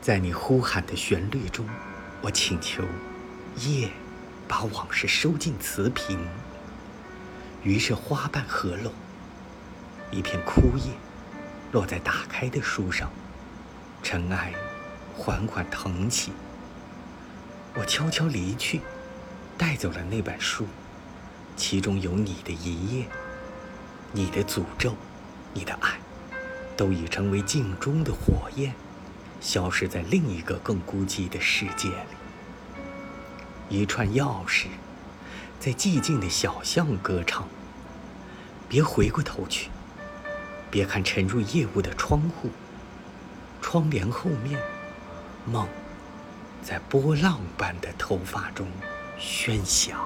在你呼喊的旋律中，我请求夜把往事收进瓷瓶。于是花瓣合拢，一片枯叶落在打开的书上，尘埃缓缓腾起。我悄悄离去，带走了那本书，其中有你的一页，你的诅咒，你的爱，都已成为镜中的火焰，消失在另一个更孤寂的世界里。一串钥匙，在寂静的小巷歌唱。别回过头去，别看沉入夜雾的窗户，窗帘后面，梦。在波浪般的头发中喧响。